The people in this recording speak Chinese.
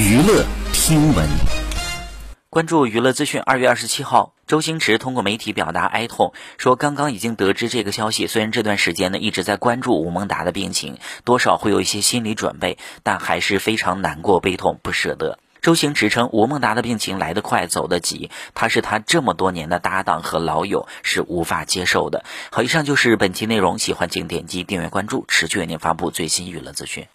娱乐听闻。关注娱乐资讯二月二十七号周星驰通过媒体表达哀痛说刚刚已经得知这个消息虽然这段时间呢一直在关注吴孟达的病情多少会有一些心理准备但还是非常难过悲痛不舍得。周星驰称吴孟达的病情来得快走得急他是他这么多年的搭档和老友是无法接受的。好以上就是本期内容喜欢请点击订阅关注持续为您发布最新娱乐资讯。